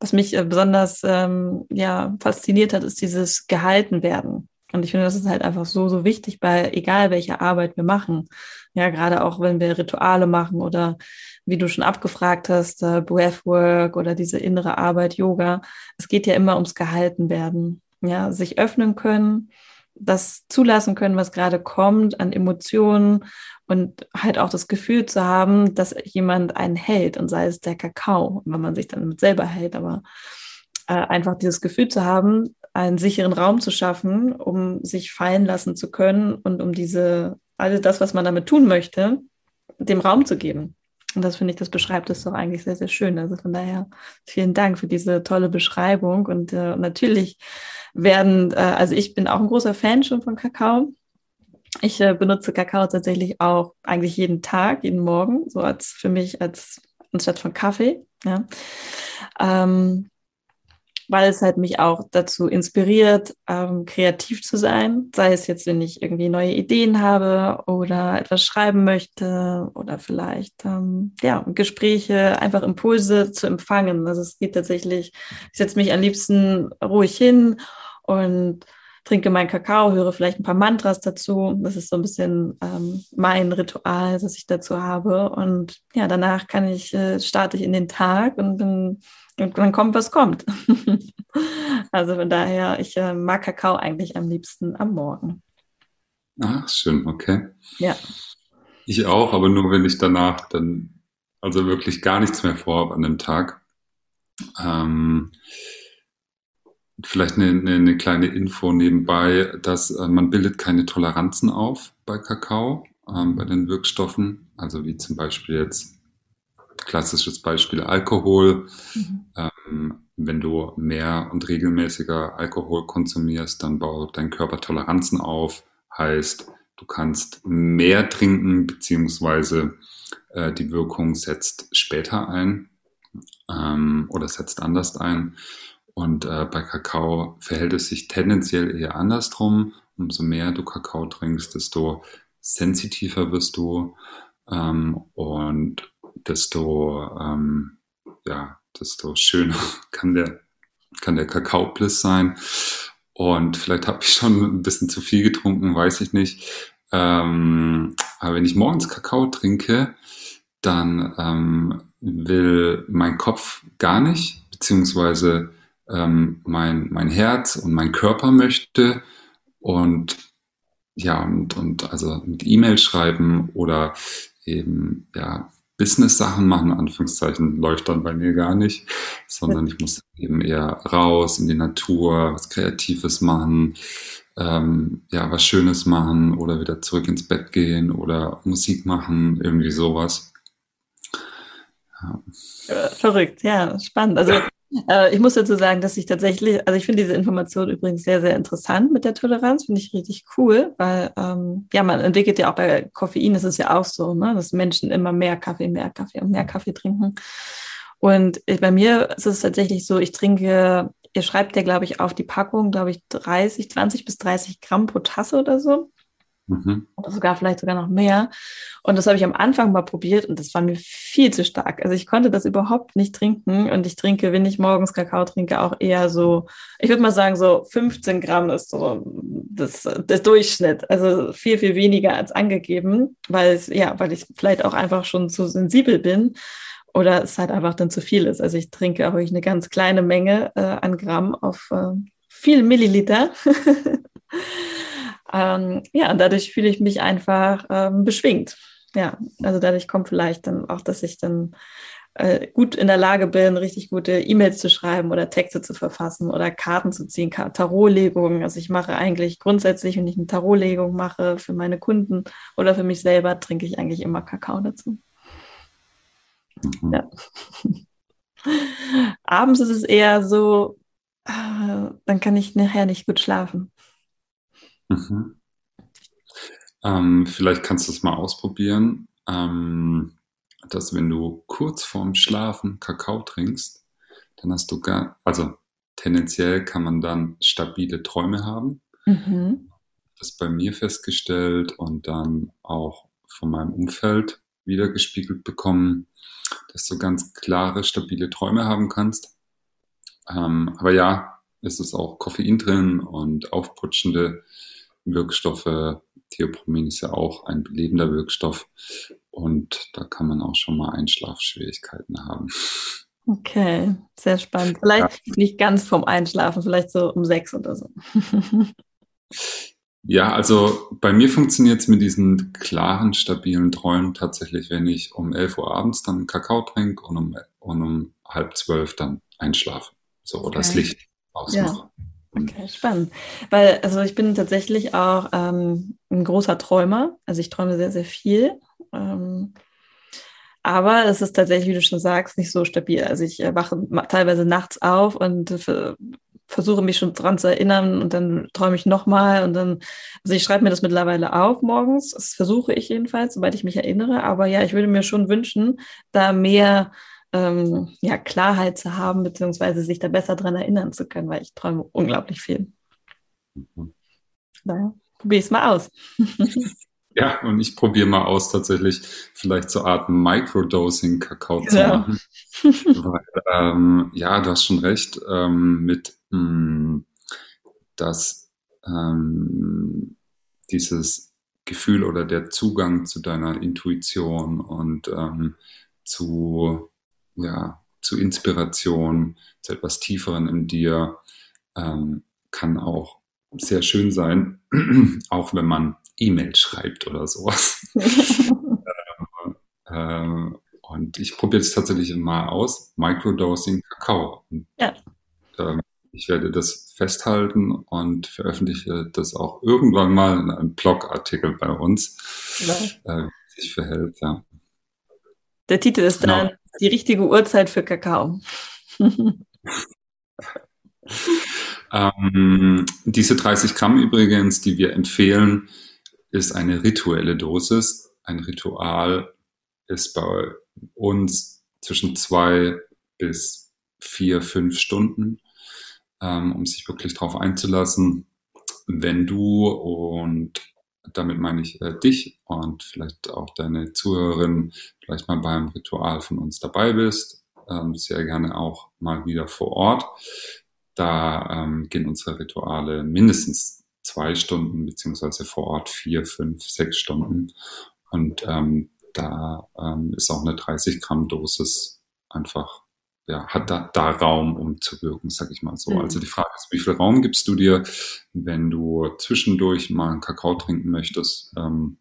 was mich äh, besonders ähm, ja, fasziniert hat, ist dieses Gehaltenwerden. Und ich finde, das ist halt einfach so, so wichtig bei egal welcher Arbeit wir machen. Ja, gerade auch wenn wir Rituale machen oder wie du schon abgefragt hast, äh, Breathwork oder diese innere Arbeit, Yoga. Es geht ja immer ums Gehaltenwerden. Ja, sich öffnen können, das zulassen können, was gerade kommt an Emotionen und halt auch das Gefühl zu haben, dass jemand einen hält und sei es der Kakao, wenn man sich dann mit selber hält, aber äh, einfach dieses Gefühl zu haben, einen sicheren Raum zu schaffen, um sich fallen lassen zu können und um diese, alles das, was man damit tun möchte, dem Raum zu geben. Und das finde ich, das beschreibt es doch eigentlich sehr, sehr schön. Also von daher vielen Dank für diese tolle Beschreibung. Und äh, natürlich werden, äh, also ich bin auch ein großer Fan schon von Kakao. Ich äh, benutze Kakao tatsächlich auch eigentlich jeden Tag, jeden Morgen, so als für mich als anstatt von Kaffee. Ja. Ähm, weil es halt mich auch dazu inspiriert, ähm, kreativ zu sein. Sei es jetzt, wenn ich irgendwie neue Ideen habe oder etwas schreiben möchte oder vielleicht ähm, ja Gespräche, einfach Impulse zu empfangen. Also es geht tatsächlich, ich setze mich am liebsten ruhig hin und trinke meinen Kakao, höre vielleicht ein paar Mantras dazu. Das ist so ein bisschen ähm, mein Ritual, das ich dazu habe. Und ja, danach kann ich, äh, starte ich in den Tag und dann, und dann kommt, was kommt. *laughs* also von daher, ich äh, mag Kakao eigentlich am liebsten am Morgen. Ach, schön, okay. Ja. Ich auch, aber nur wenn ich danach dann also wirklich gar nichts mehr vorhabe an dem Tag. Ähm, Vielleicht eine, eine, eine kleine Info nebenbei, dass äh, man bildet keine Toleranzen auf bei Kakao, ähm, bei den Wirkstoffen, also wie zum Beispiel jetzt klassisches Beispiel Alkohol. Mhm. Ähm, wenn du mehr und regelmäßiger Alkohol konsumierst, dann baut dein Körper Toleranzen auf, heißt, du kannst mehr trinken, beziehungsweise äh, die Wirkung setzt später ein ähm, oder setzt anders ein. Und äh, bei Kakao verhält es sich tendenziell eher andersrum. Umso mehr du Kakao trinkst, desto sensitiver wirst du ähm, und desto, ähm, ja, desto schöner *laughs* kann der, kann der Kakao-Bliss sein. Und vielleicht habe ich schon ein bisschen zu viel getrunken, weiß ich nicht. Ähm, aber wenn ich morgens Kakao trinke, dann ähm, will mein Kopf gar nicht, beziehungsweise ähm, mein, mein Herz und mein Körper möchte und ja, und, und also mit E-Mail schreiben oder eben ja, Business-Sachen machen, Anführungszeichen, läuft dann bei mir gar nicht, sondern ich muss eben eher raus in die Natur, was Kreatives machen, ähm, ja, was Schönes machen oder wieder zurück ins Bett gehen oder Musik machen, irgendwie sowas. Ja. Verrückt, ja, spannend. Also ich muss dazu sagen, dass ich tatsächlich, also ich finde diese Information übrigens sehr, sehr interessant mit der Toleranz, finde ich richtig cool, weil ähm, ja, man entwickelt ja auch bei Koffein, ist es ja auch so, ne, dass Menschen immer mehr Kaffee, mehr Kaffee und mehr Kaffee trinken. Und bei mir ist es tatsächlich so, ich trinke, ihr schreibt ja, glaube ich, auf die Packung, glaube ich, 30, 20 bis 30 Gramm pro Tasse oder so. Mhm. Oder sogar vielleicht sogar noch mehr. Und das habe ich am Anfang mal probiert und das war mir viel zu stark. Also ich konnte das überhaupt nicht trinken und ich trinke, wenn ich morgens Kakao trinke, auch eher so, ich würde mal sagen, so 15 Gramm ist so das, der Durchschnitt. Also viel, viel weniger als angegeben, weil es, ja, weil ich vielleicht auch einfach schon zu sensibel bin oder es halt einfach dann zu viel ist. Also ich trinke auch eine ganz kleine Menge äh, an Gramm auf äh, viel Milliliter. *laughs* Ähm, ja, und dadurch fühle ich mich einfach ähm, beschwingt. Ja, also dadurch kommt vielleicht dann auch, dass ich dann äh, gut in der Lage bin, richtig gute E-Mails zu schreiben oder Texte zu verfassen oder Karten zu ziehen, Tarotlegungen. Also ich mache eigentlich grundsätzlich, wenn ich eine Tarotlegung mache für meine Kunden oder für mich selber, trinke ich eigentlich immer Kakao dazu. Mhm. Ja. *laughs* Abends ist es eher so, äh, dann kann ich nachher nicht gut schlafen. Mhm. Ähm, vielleicht kannst du es mal ausprobieren, ähm, dass wenn du kurz vorm Schlafen Kakao trinkst, dann hast du gar, also tendenziell kann man dann stabile Träume haben. Mhm. Das bei mir festgestellt und dann auch von meinem Umfeld wiedergespiegelt bekommen, dass du ganz klare, stabile Träume haben kannst. Ähm, aber ja, es ist auch Koffein drin und aufputschende Wirkstoffe. Theopromin ist ja auch ein belebender Wirkstoff und da kann man auch schon mal Einschlafschwierigkeiten haben. Okay, sehr spannend. Vielleicht ja. nicht ganz vom Einschlafen, vielleicht so um sechs oder so. *laughs* Ja, also bei mir funktioniert es mit diesen klaren, stabilen Träumen tatsächlich, wenn ich um 11 Uhr abends dann Kakao trinke und um, und um halb zwölf dann einschlafe. So, okay. das Licht ausmache. Ja. Okay, spannend. Weil, also ich bin tatsächlich auch ähm, ein großer Träumer. Also ich träume sehr, sehr viel. Ähm, aber es ist tatsächlich, wie du schon sagst, nicht so stabil. Also ich äh, wache teilweise nachts auf und äh, versuche mich schon dran zu erinnern und dann träume ich nochmal und dann, also ich schreibe mir das mittlerweile auf morgens. Das versuche ich jedenfalls, sobald ich mich erinnere. Aber ja, ich würde mir schon wünschen, da mehr ähm, ja, Klarheit zu haben, beziehungsweise sich da besser dran erinnern zu können, weil ich träume unglaublich viel. Mhm. Naja, probier es mal aus. *laughs* Ja, und ich probiere mal aus, tatsächlich vielleicht so Art Microdosing Kakao zu ja. machen. Weil, ähm, ja, du hast schon recht, ähm, mit mh, mm, dass ähm, dieses Gefühl oder der Zugang zu deiner Intuition und ähm, zu, ja, zu Inspiration, zu etwas Tieferen in dir, ähm, kann auch sehr schön sein, *clears throat* auch wenn man E-Mail schreibt oder sowas. *laughs* ähm, und ich probiere es tatsächlich mal aus. Microdosing Kakao. Ja. Ähm, ich werde das festhalten und veröffentliche das auch irgendwann mal in einem Blogartikel bei uns, ja. äh, wie sich verhält. Ja. Der Titel ist genau. Die richtige Uhrzeit für Kakao. ähm, diese 30 Gramm übrigens, die wir empfehlen, ist eine rituelle Dosis. Ein Ritual ist bei uns zwischen zwei bis vier, fünf Stunden, ähm, um sich wirklich darauf einzulassen. Wenn du und damit meine ich äh, dich und vielleicht auch deine Zuhörerin vielleicht mal beim Ritual von uns dabei bist, ähm, sehr gerne auch mal wieder vor Ort. Da ähm, gehen unsere Rituale mindestens zwei Stunden, beziehungsweise vor Ort vier, fünf, sechs Stunden. Und ähm, da ähm, ist auch eine 30 Gramm Dosis einfach, ja, hat da, da Raum, um zu wirken, sag ich mal so. Mhm. Also die Frage ist, wie viel Raum gibst du dir, wenn du zwischendurch mal einen Kakao trinken möchtest? Ähm,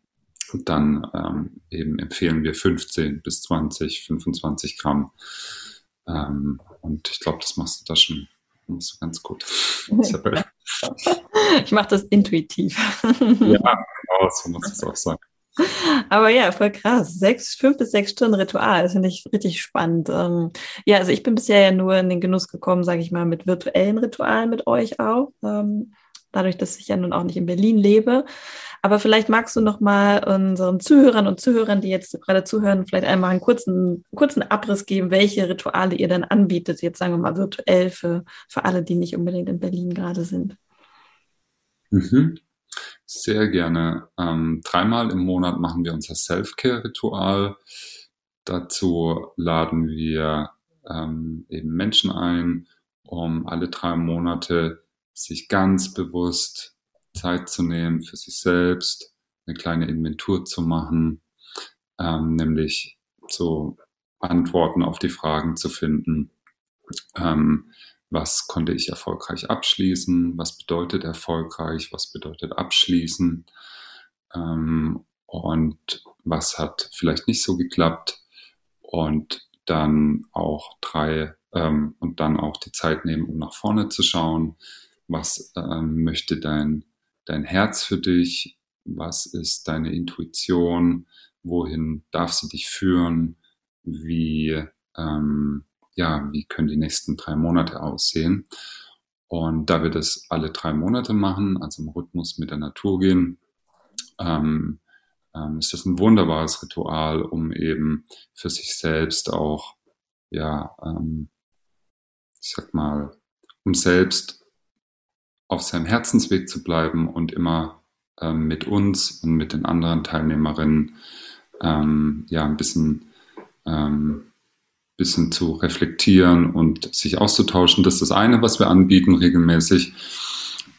dann ähm, eben empfehlen wir 15 bis 20, 25 Gramm. Ähm, und ich glaube, das machst du da schon machst du ganz gut. *laughs* ich mache das intuitiv. ja, genau, so muss es auch sein. Aber ja, voll krass. Sechs, fünf bis sechs Stunden Ritual, das finde ich richtig spannend. Ähm, ja, also ich bin bisher ja nur in den Genuss gekommen, sage ich mal, mit virtuellen Ritualen mit euch auch. Ähm, dadurch, dass ich ja nun auch nicht in Berlin lebe. Aber vielleicht magst du noch mal unseren Zuhörern und Zuhörern, die jetzt gerade zuhören, vielleicht einmal einen kurzen, kurzen Abriss geben, welche Rituale ihr dann anbietet, jetzt sagen wir mal virtuell für, für alle, die nicht unbedingt in Berlin gerade sind. Mhm. Sehr gerne. Ähm, dreimal im Monat machen wir unser Self-Care-Ritual. Dazu laden wir ähm, eben Menschen ein, um alle drei Monate sich ganz bewusst Zeit zu nehmen für sich selbst, eine kleine Inventur zu machen, ähm, nämlich so Antworten auf die Fragen zu finden. Ähm, was konnte ich erfolgreich abschließen? Was bedeutet erfolgreich? Was bedeutet abschließen? Ähm, und was hat vielleicht nicht so geklappt? Und dann auch drei ähm, und dann auch die Zeit nehmen, um nach vorne zu schauen. Was ähm, möchte dein dein Herz für dich? Was ist deine Intuition? Wohin darf sie dich führen? Wie, ähm, ja, wie können die nächsten drei Monate aussehen? Und da wir das alle drei Monate machen, also im Rhythmus mit der Natur gehen, ähm, ähm, ist das ein wunderbares Ritual, um eben für sich selbst auch, ja, ähm, ich sag mal, um selbst auf seinem Herzensweg zu bleiben und immer ähm, mit uns und mit den anderen Teilnehmerinnen ähm, ja ein bisschen, ähm, bisschen zu reflektieren und sich auszutauschen. Das ist das eine, was wir anbieten regelmäßig.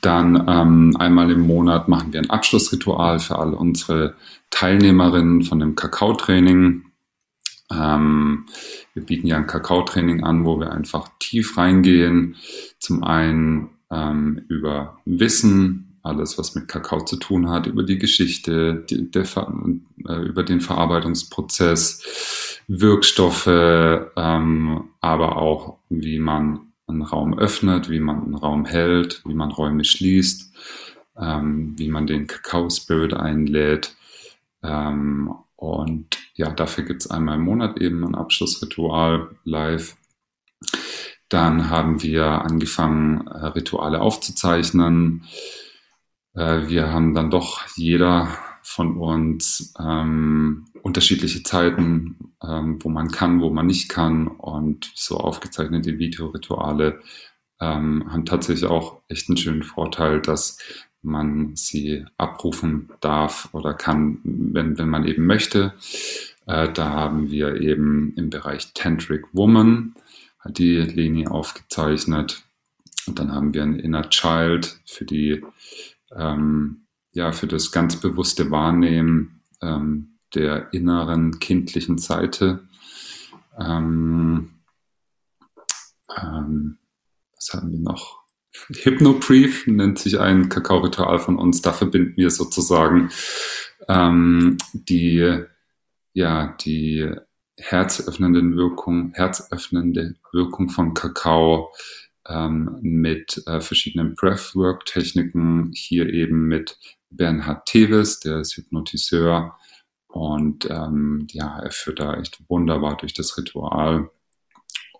Dann ähm, einmal im Monat machen wir ein Abschlussritual für alle unsere Teilnehmerinnen von dem Kakaotraining. Ähm, wir bieten ja ein Kakaotraining an, wo wir einfach tief reingehen. Zum einen ähm, über Wissen, alles, was mit Kakao zu tun hat, über die Geschichte, die, der, äh, über den Verarbeitungsprozess, Wirkstoffe, ähm, aber auch, wie man einen Raum öffnet, wie man einen Raum hält, wie man Räume schließt, ähm, wie man den Kakao-Spirit einlädt. Ähm, und ja, dafür gibt es einmal im Monat eben ein Abschlussritual live. Dann haben wir angefangen, äh, Rituale aufzuzeichnen. Äh, wir haben dann doch jeder von uns ähm, unterschiedliche Zeiten, ähm, wo man kann, wo man nicht kann und so aufgezeichnete Videorituale ähm, haben tatsächlich auch echt einen schönen Vorteil, dass man sie abrufen darf oder kann, wenn, wenn man eben möchte. Äh, da haben wir eben im Bereich Tantric Woman, hat die Leni aufgezeichnet. Und dann haben wir ein Inner Child für die, ähm, ja, für das ganz bewusste Wahrnehmen ähm, der inneren kindlichen Seite. Ähm, ähm, was haben wir noch? Hypnobrief nennt sich ein Kakao-Ritual von uns. Da verbinden wir sozusagen ähm, die, ja, die herzöffnenden Wirkung, herzöffnende Wirkung von Kakao ähm, mit äh, verschiedenen Breathwork-Techniken. Hier eben mit Bernhard Teves, der ist Hypnotiseur. Und ähm, ja, er führt da echt wunderbar durch das Ritual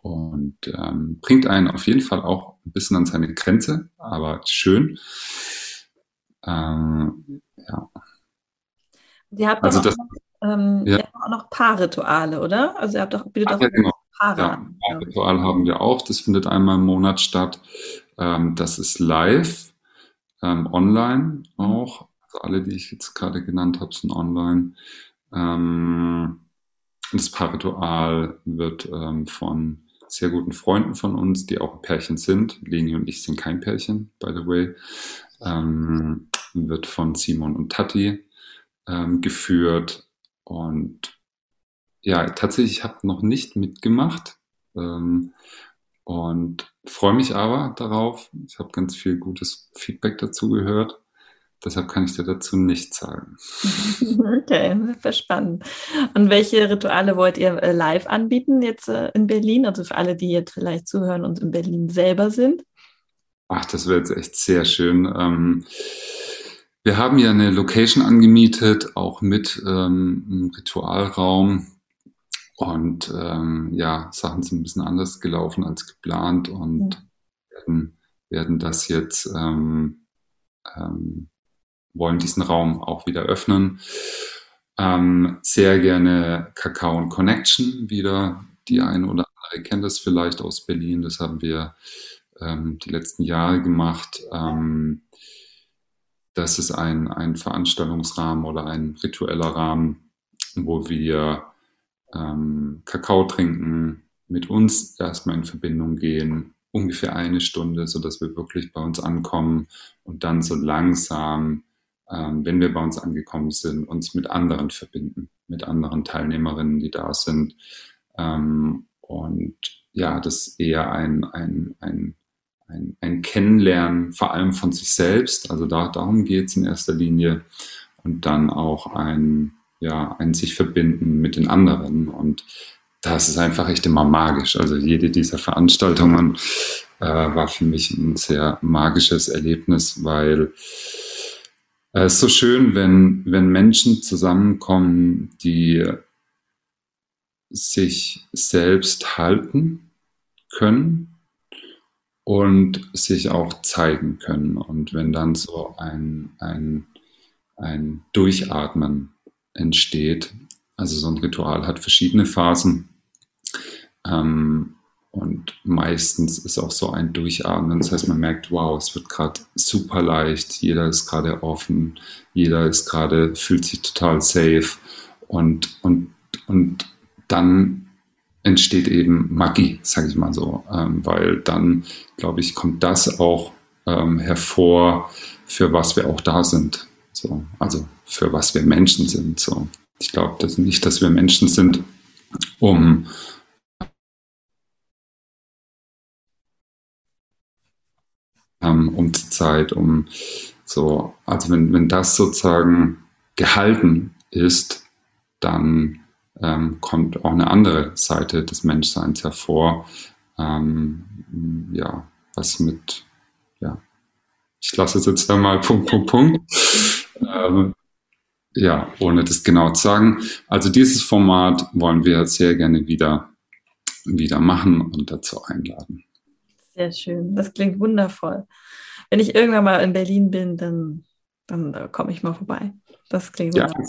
und ähm, bringt einen auf jeden Fall auch ein bisschen an seine Grenze, aber schön. Ähm, ja. Also das, ähm, ja. auch noch Paarrituale, oder? Also ihr habt auch, bietet auch ja, genau. Paare ja, an. Paarritual haben wir auch. Das findet einmal im Monat statt. Ähm, das ist live, ähm, online auch. Also alle, die ich jetzt gerade genannt habe, sind online. Ähm, das Paarritual wird ähm, von sehr guten Freunden von uns, die auch ein Pärchen sind. Leni und ich sind kein Pärchen, by the way. Ähm, wird von Simon und Tati ähm, geführt. Und ja, tatsächlich, ich habe noch nicht mitgemacht ähm, und freue mich aber darauf. Ich habe ganz viel gutes Feedback dazu gehört. Deshalb kann ich dir dazu nichts sagen. *laughs* Okay, super spannend. Und welche Rituale wollt ihr äh, live anbieten jetzt äh, in Berlin? Also für alle, die jetzt vielleicht zuhören und in Berlin selber sind? Ach, das wäre jetzt echt sehr schön. Ähm, wir haben ja eine Location angemietet, auch mit ähm, einem Ritualraum. Und ähm, ja, Sachen sind ein bisschen anders gelaufen als geplant und ja. werden, werden das jetzt ähm, ähm, wollen diesen Raum auch wieder öffnen. Ähm, sehr gerne Kakao und Connection wieder. Die eine oder andere kennt das vielleicht aus Berlin. Das haben wir ähm, die letzten Jahre gemacht. Ähm, das ist ein, ein Veranstaltungsrahmen oder ein ritueller Rahmen, wo wir ähm, Kakao trinken, mit uns erstmal in Verbindung gehen, ungefähr eine Stunde, sodass wir wirklich bei uns ankommen und dann so langsam ähm, wenn wir bei uns angekommen sind, uns mit anderen verbinden, mit anderen Teilnehmerinnen, die da sind. Ähm, und ja, das ist eher ein, ein, ein, ein, ein Kennenlernen, vor allem von sich selbst. Also da, darum geht es in erster Linie. Und dann auch ein, ja, ein sich verbinden mit den anderen. Und das ist einfach echt immer magisch. Also jede dieser Veranstaltungen äh, war für mich ein sehr magisches Erlebnis, weil es ist so schön, wenn, wenn Menschen zusammenkommen, die sich selbst halten können und sich auch zeigen können. Und wenn dann so ein, ein, ein Durchatmen entsteht, also so ein Ritual hat verschiedene Phasen. Ähm, und meistens ist auch so ein Durchatmen. Das heißt, man merkt, wow, es wird gerade super leicht. Jeder ist gerade offen. Jeder ist gerade, fühlt sich total safe. Und, und, und dann entsteht eben Magie, sage ich mal so. Ähm, weil dann, glaube ich, kommt das auch ähm, hervor, für was wir auch da sind. So, also für was wir Menschen sind. So. Ich glaube das nicht, dass wir Menschen sind, um ähm, um die Zeit, um so, also wenn, wenn das sozusagen gehalten ist, dann ähm, kommt auch eine andere Seite des Menschseins hervor. Ähm, ja, was mit, ja, ich lasse es jetzt einmal Punkt, Punkt, *laughs* Punkt. Ähm, ja, ohne das genau zu sagen. Also dieses Format wollen wir sehr gerne wieder, wieder machen und dazu einladen. Sehr schön. Das klingt wundervoll. Wenn ich irgendwann mal in Berlin bin, dann, dann komme ich mal vorbei. Das klingt ja. gut.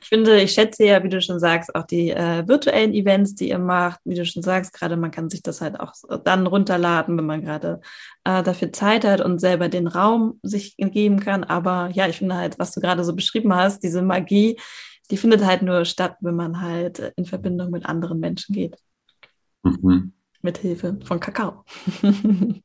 Ich finde, ich schätze ja, wie du schon sagst, auch die äh, virtuellen Events, die ihr macht. Wie du schon sagst, gerade man kann sich das halt auch dann runterladen, wenn man gerade äh, dafür Zeit hat und selber den Raum sich geben kann. Aber ja, ich finde halt, was du gerade so beschrieben hast, diese Magie, die findet halt nur statt, wenn man halt in Verbindung mit anderen Menschen geht. Mhm. Mit Hilfe von Kakao. *laughs*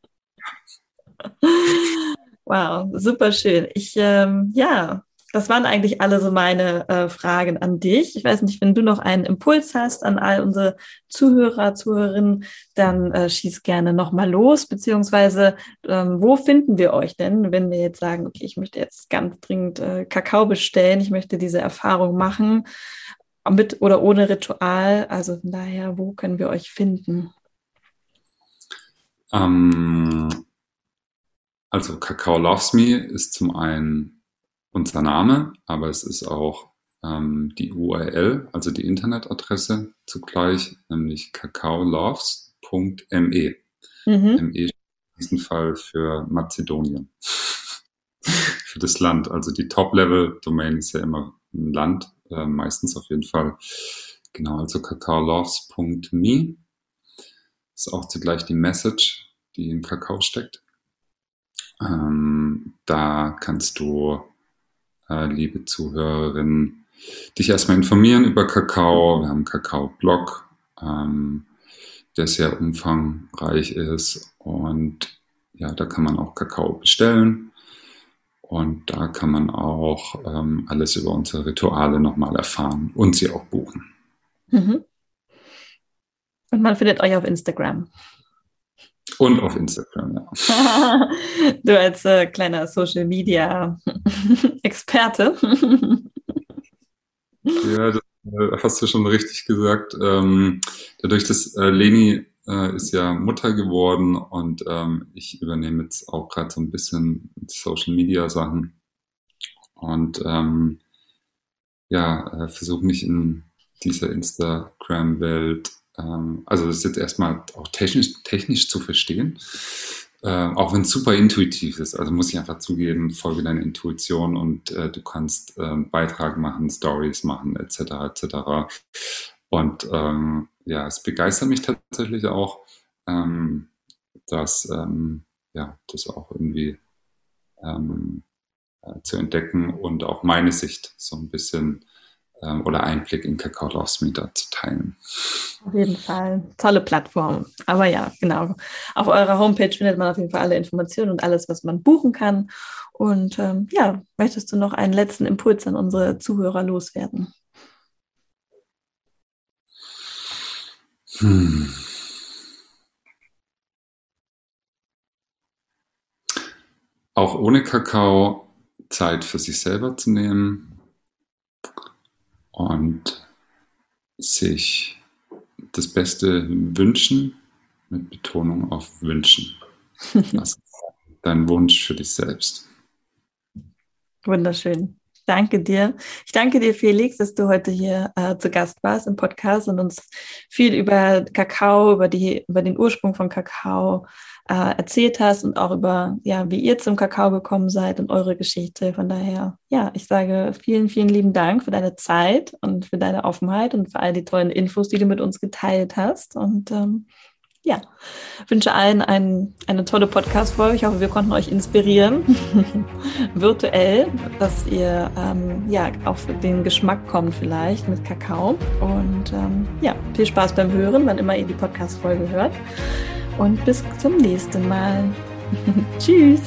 wow, super schön. Ich, ähm, ja, das waren eigentlich alle so meine äh, Fragen an dich. Ich weiß nicht, wenn du noch einen Impuls hast an all unsere Zuhörer, Zuhörerinnen, dann äh, schieß gerne nochmal los, beziehungsweise ähm, wo finden wir euch denn, wenn wir jetzt sagen, okay, ich möchte jetzt ganz dringend äh, Kakao bestellen, ich möchte diese Erfahrung machen, mit oder ohne Ritual. Also von daher, wo können wir euch finden? Ähm, also Kakao Loves Me ist zum einen unser Name, aber es ist auch ähm, die URL, also die Internetadresse zugleich, nämlich kakaoloves.me. Mhm. ME in diesem Fall für Mazedonien. *laughs* für das Land. Also die Top-Level-Domain ist ja immer ein Land, äh, meistens auf jeden Fall. Genau, also kakaoloves.me ist auch zugleich die Message, die im Kakao steckt. Ähm, da kannst du liebe Zuhörerinnen, dich erstmal informieren über Kakao. Wir haben einen Kakao-Blog, ähm, der sehr umfangreich ist und ja, da kann man auch Kakao bestellen. Und da kann man auch ähm, alles über unsere Rituale nochmal erfahren und sie auch buchen. Mhm. Und man findet euch auf Instagram. Und auf Instagram, ja. *laughs* du als äh, kleiner Social Media *laughs* Experte. *laughs* ja, das äh, hast du schon richtig gesagt. Ähm, dadurch, dass äh, Leni äh, ist ja Mutter geworden und ähm, ich übernehme jetzt auch gerade so ein bisschen Social Media Sachen und ähm, ja, äh, versuche mich in dieser Instagram-Welt ähm, also das ist jetzt erstmal auch technisch, technisch zu verstehen, äh, auch wenn es super intuitiv ist. Also muss ich einfach zugeben, folge deiner Intuition und äh, du kannst äh, Beitrag machen, Stories machen, etc. etc. Und ähm, ja, es begeistert mich tatsächlich auch, ähm, dass ähm, ja, das auch irgendwie ähm, äh, zu entdecken und auch meine Sicht so ein bisschen ähm, oder Einblick in Kakao Loves Me da zu teilen. Auf jeden Fall. Tolle Plattform. Aber ja, genau. Auf eurer Homepage findet man auf jeden Fall alle Informationen und alles, was man buchen kann. Und ähm, ja, möchtest du noch einen letzten Impuls an unsere Zuhörer loswerden? Hm. Auch ohne Kakao Zeit für sich selber zu nehmen, und sich das Beste wünschen, mit Betonung auf wünschen. *laughs* Das ist dein Wunsch für dich selbst. Wunderschön. Danke dir. Ich danke dir, Felix, dass du heute hier äh, zu Gast warst im Podcast und uns viel über Kakao, über, die, über den Ursprung von Kakao äh, erzählt hast und auch über, ja, wie ihr zum Kakao gekommen seid und eure Geschichte. Von daher, ja, ich sage vielen, vielen lieben Dank für deine Zeit und für deine Offenheit und für all die tollen Infos, die du mit uns geteilt hast. Und ähm, ja, wünsche allen ein, eine tolle Podcast-Folge. Ich hoffe, wir konnten euch inspirieren, *laughs* virtuell, dass ihr ähm, ja auf den Geschmack kommt vielleicht mit Kakao. Und ähm, ja, viel Spaß beim Hören, wann immer ihr die Podcast-Folge hört und bis zum nächsten Mal. *laughs* Tschüss.